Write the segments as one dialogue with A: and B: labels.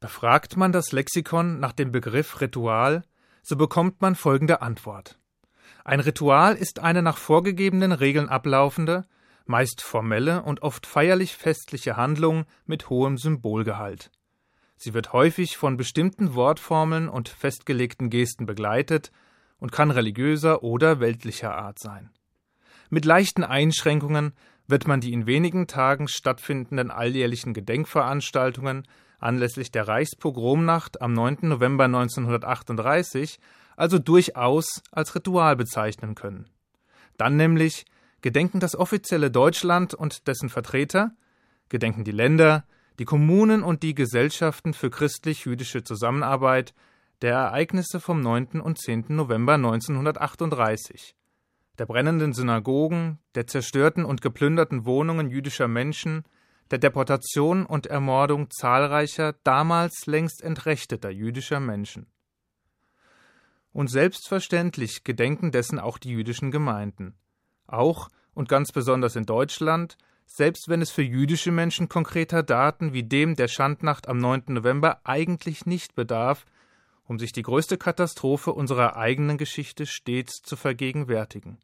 A: Befragt man das Lexikon nach dem Begriff Ritual, so bekommt man folgende Antwort. Ein Ritual ist eine nach vorgegebenen Regeln ablaufende, meist formelle und oft feierlich festliche Handlung mit hohem Symbolgehalt. Sie wird häufig von bestimmten Wortformeln und festgelegten Gesten begleitet und kann religiöser oder weltlicher Art sein. Mit leichten Einschränkungen wird man die in wenigen Tagen stattfindenden alljährlichen Gedenkveranstaltungen anlässlich der Reichspogromnacht am 9. November 1938 also durchaus als Ritual bezeichnen können. Dann nämlich gedenken das offizielle Deutschland und dessen Vertreter, gedenken die Länder, die Kommunen und die Gesellschaften für christlich-jüdische Zusammenarbeit der Ereignisse vom 9. und 10. November 1938, der brennenden Synagogen, der zerstörten und geplünderten Wohnungen jüdischer Menschen, der Deportation und Ermordung zahlreicher damals längst entrechteter jüdischer Menschen. Und selbstverständlich gedenken dessen auch die jüdischen Gemeinden. Auch und ganz besonders in Deutschland, selbst wenn es für jüdische Menschen konkreter Daten wie dem der Schandnacht am 9. November eigentlich nicht bedarf, um sich die größte Katastrophe unserer eigenen Geschichte stets zu vergegenwärtigen.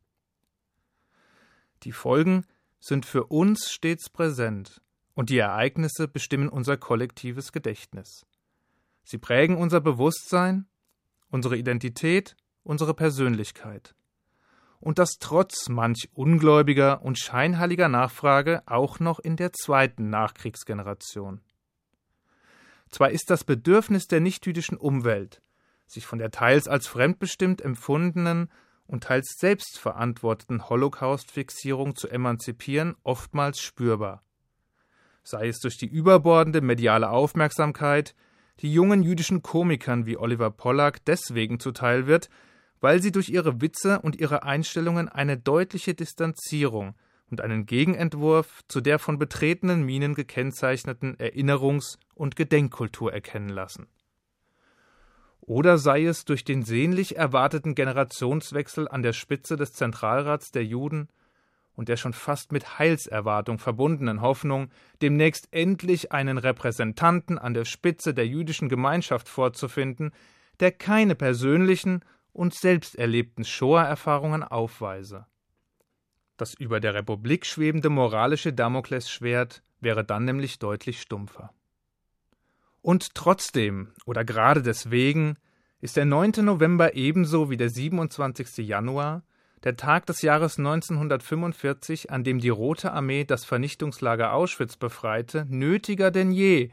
A: Die Folgen sind für uns stets präsent, und die Ereignisse bestimmen unser kollektives Gedächtnis. Sie prägen unser Bewusstsein, unsere Identität, unsere Persönlichkeit. Und das trotz manch ungläubiger und scheinheiliger Nachfrage auch noch in der zweiten Nachkriegsgeneration. Zwar ist das Bedürfnis der nichtjüdischen Umwelt, sich von der teils als fremdbestimmt empfundenen und teils selbstverantworteten Holocaust-Fixierung zu emanzipieren, oftmals spürbar sei es durch die überbordende mediale Aufmerksamkeit, die jungen jüdischen Komikern wie Oliver Pollack deswegen zuteil wird, weil sie durch ihre Witze und ihre Einstellungen eine deutliche Distanzierung und einen Gegenentwurf zu der von betretenen Minen gekennzeichneten Erinnerungs- und Gedenkkultur erkennen lassen. Oder sei es durch den sehnlich erwarteten Generationswechsel an der Spitze des Zentralrats der Juden und der schon fast mit Heilserwartung verbundenen Hoffnung, demnächst endlich einen Repräsentanten an der Spitze der jüdischen Gemeinschaft vorzufinden, der keine persönlichen und selbst erlebten Shoah-Erfahrungen aufweise. Das über der Republik schwebende moralische Damoklesschwert wäre dann nämlich deutlich stumpfer. Und trotzdem, oder gerade deswegen, ist der 9. November ebenso wie der 27. Januar der Tag des Jahres 1945, an dem die Rote Armee das Vernichtungslager Auschwitz befreite, nötiger denn je,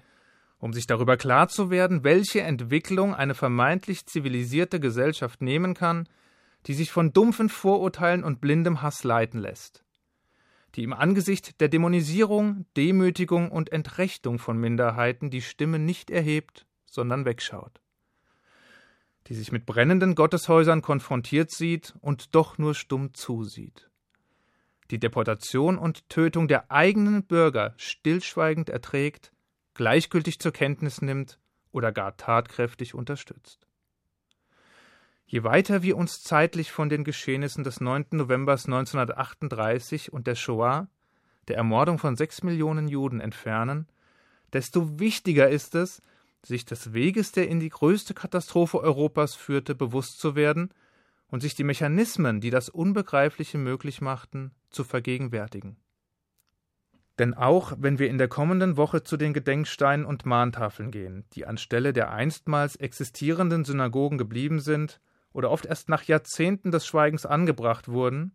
A: um sich darüber klar zu werden, welche Entwicklung eine vermeintlich zivilisierte Gesellschaft nehmen kann, die sich von dumpfen Vorurteilen und blindem Hass leiten lässt, die im Angesicht der Dämonisierung, Demütigung und Entrechtung von Minderheiten die Stimme nicht erhebt, sondern wegschaut die sich mit brennenden Gotteshäusern konfrontiert sieht und doch nur stumm zusieht. Die Deportation und Tötung der eigenen Bürger stillschweigend erträgt, gleichgültig zur Kenntnis nimmt oder gar tatkräftig unterstützt. Je weiter wir uns zeitlich von den Geschehnissen des 9. November 1938 und der Shoah, der Ermordung von sechs Millionen Juden entfernen, desto wichtiger ist es, sich des Weges, der in die größte Katastrophe Europas führte, bewusst zu werden und sich die Mechanismen, die das Unbegreifliche möglich machten, zu vergegenwärtigen. Denn auch wenn wir in der kommenden Woche zu den Gedenksteinen und Mahntafeln gehen, die anstelle der einstmals existierenden Synagogen geblieben sind oder oft erst nach Jahrzehnten des Schweigens angebracht wurden,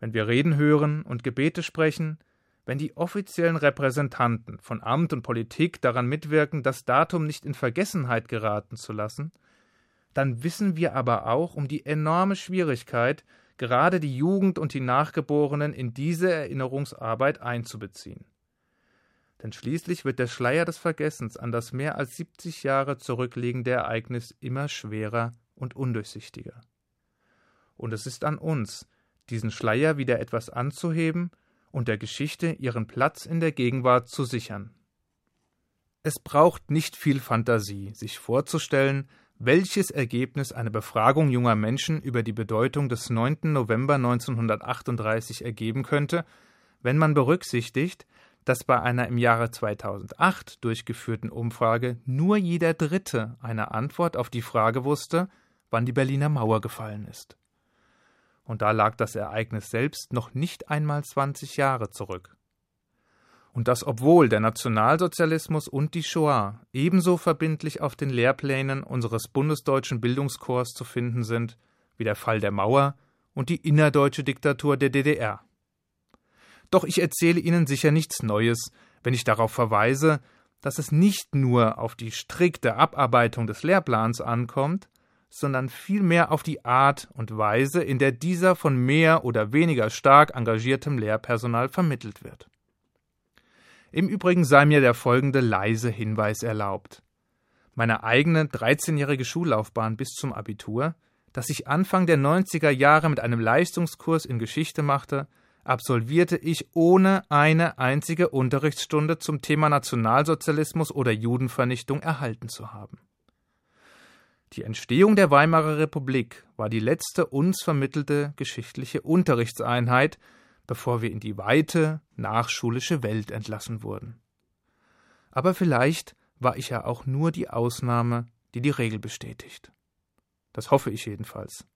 A: wenn wir Reden hören und Gebete sprechen, wenn die offiziellen Repräsentanten von Amt und Politik daran mitwirken, das Datum nicht in Vergessenheit geraten zu lassen, dann wissen wir aber auch um die enorme Schwierigkeit, gerade die Jugend und die Nachgeborenen in diese Erinnerungsarbeit einzubeziehen. Denn schließlich wird der Schleier des Vergessens an das mehr als 70 Jahre zurückliegende Ereignis immer schwerer und undurchsichtiger. Und es ist an uns, diesen Schleier wieder etwas anzuheben und der Geschichte ihren Platz in der Gegenwart zu sichern. Es braucht nicht viel Fantasie, sich vorzustellen, welches Ergebnis eine Befragung junger Menschen über die Bedeutung des 9. November 1938 ergeben könnte, wenn man berücksichtigt, dass bei einer im Jahre 2008 durchgeführten Umfrage nur jeder Dritte eine Antwort auf die Frage wusste, wann die Berliner Mauer gefallen ist. Und da lag das Ereignis selbst noch nicht einmal 20 Jahre zurück. Und das obwohl der Nationalsozialismus und die Shoah ebenso verbindlich auf den Lehrplänen unseres bundesdeutschen Bildungskorps zu finden sind wie der Fall der Mauer und die innerdeutsche Diktatur der DDR. Doch ich erzähle Ihnen sicher nichts Neues, wenn ich darauf verweise, dass es nicht nur auf die strikte Abarbeitung des Lehrplans ankommt, sondern vielmehr auf die Art und Weise, in der dieser von mehr oder weniger stark engagiertem Lehrpersonal vermittelt wird. Im Übrigen sei mir der folgende leise Hinweis erlaubt. Meine eigene 13-jährige Schullaufbahn bis zum Abitur, das ich Anfang der 90er Jahre mit einem Leistungskurs in Geschichte machte, absolvierte ich ohne eine einzige Unterrichtsstunde zum Thema Nationalsozialismus oder Judenvernichtung erhalten zu haben. Die Entstehung der Weimarer Republik war die letzte uns vermittelte geschichtliche Unterrichtseinheit, bevor wir in die weite, nachschulische Welt entlassen wurden. Aber vielleicht war ich ja auch nur die Ausnahme, die die Regel bestätigt. Das hoffe ich jedenfalls.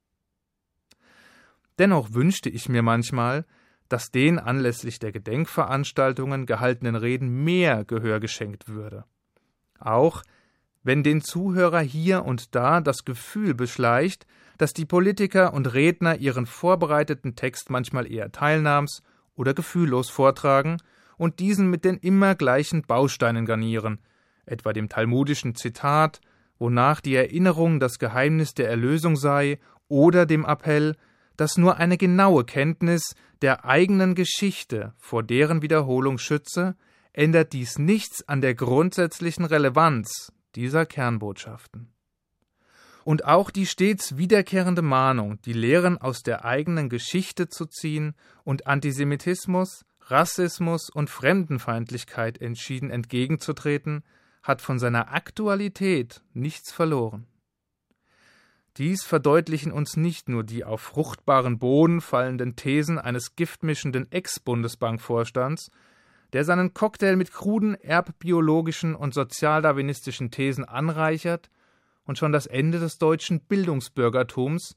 A: Dennoch wünschte ich mir manchmal, dass den anlässlich der Gedenkveranstaltungen gehaltenen Reden mehr Gehör geschenkt würde. Auch wenn den Zuhörer hier und da das Gefühl beschleicht, dass die Politiker und Redner ihren vorbereiteten Text manchmal eher teilnahms- oder gefühllos vortragen und diesen mit den immer gleichen Bausteinen garnieren, etwa dem talmudischen Zitat, wonach die Erinnerung das Geheimnis der Erlösung sei, oder dem Appell, dass nur eine genaue Kenntnis der eigenen Geschichte vor deren Wiederholung schütze, ändert dies nichts an der grundsätzlichen Relevanz dieser Kernbotschaften. Und auch die stets wiederkehrende Mahnung, die Lehren aus der eigenen Geschichte zu ziehen und Antisemitismus, Rassismus und Fremdenfeindlichkeit entschieden entgegenzutreten, hat von seiner Aktualität nichts verloren. Dies verdeutlichen uns nicht nur die auf fruchtbaren Boden fallenden Thesen eines giftmischenden Ex-Bundesbankvorstands, der seinen Cocktail mit kruden erbbiologischen und sozialdarwinistischen Thesen anreichert und schon das Ende des deutschen Bildungsbürgertums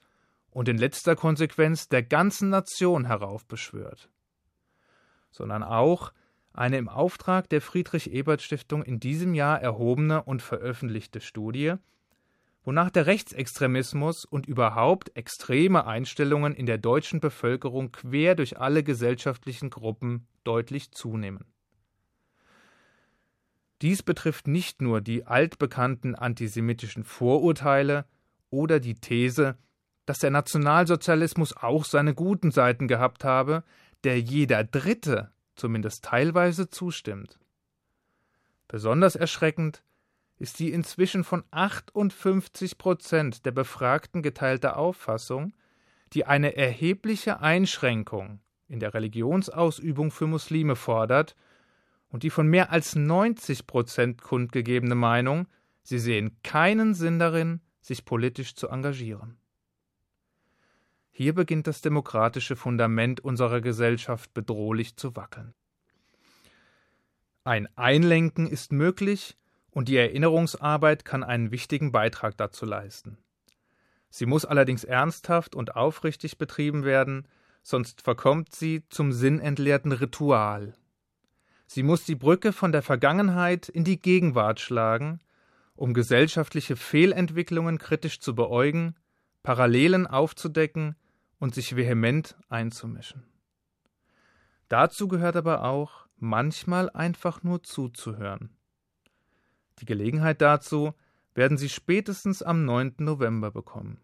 A: und in letzter Konsequenz der ganzen Nation heraufbeschwört, sondern auch eine im Auftrag der Friedrich Ebert Stiftung in diesem Jahr erhobene und veröffentlichte Studie wonach der Rechtsextremismus und überhaupt extreme Einstellungen in der deutschen Bevölkerung quer durch alle gesellschaftlichen Gruppen deutlich zunehmen. Dies betrifft nicht nur die altbekannten antisemitischen Vorurteile oder die These, dass der Nationalsozialismus auch seine guten Seiten gehabt habe, der jeder Dritte zumindest teilweise zustimmt. Besonders erschreckend ist die inzwischen von 58 Prozent der Befragten geteilte Auffassung, die eine erhebliche Einschränkung in der Religionsausübung für Muslime fordert und die von mehr als 90 Prozent kundgegebene Meinung, sie sehen keinen Sinn darin, sich politisch zu engagieren. Hier beginnt das demokratische Fundament unserer Gesellschaft bedrohlich zu wackeln. Ein Einlenken ist möglich, und die Erinnerungsarbeit kann einen wichtigen Beitrag dazu leisten. Sie muss allerdings ernsthaft und aufrichtig betrieben werden, sonst verkommt sie zum sinnentleerten Ritual. Sie muss die Brücke von der Vergangenheit in die Gegenwart schlagen, um gesellschaftliche Fehlentwicklungen kritisch zu beäugen, Parallelen aufzudecken und sich vehement einzumischen. Dazu gehört aber auch, manchmal einfach nur zuzuhören. Die Gelegenheit dazu werden Sie spätestens am 9. November bekommen.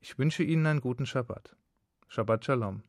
A: Ich wünsche Ihnen einen guten Shabbat. Shabbat Shalom.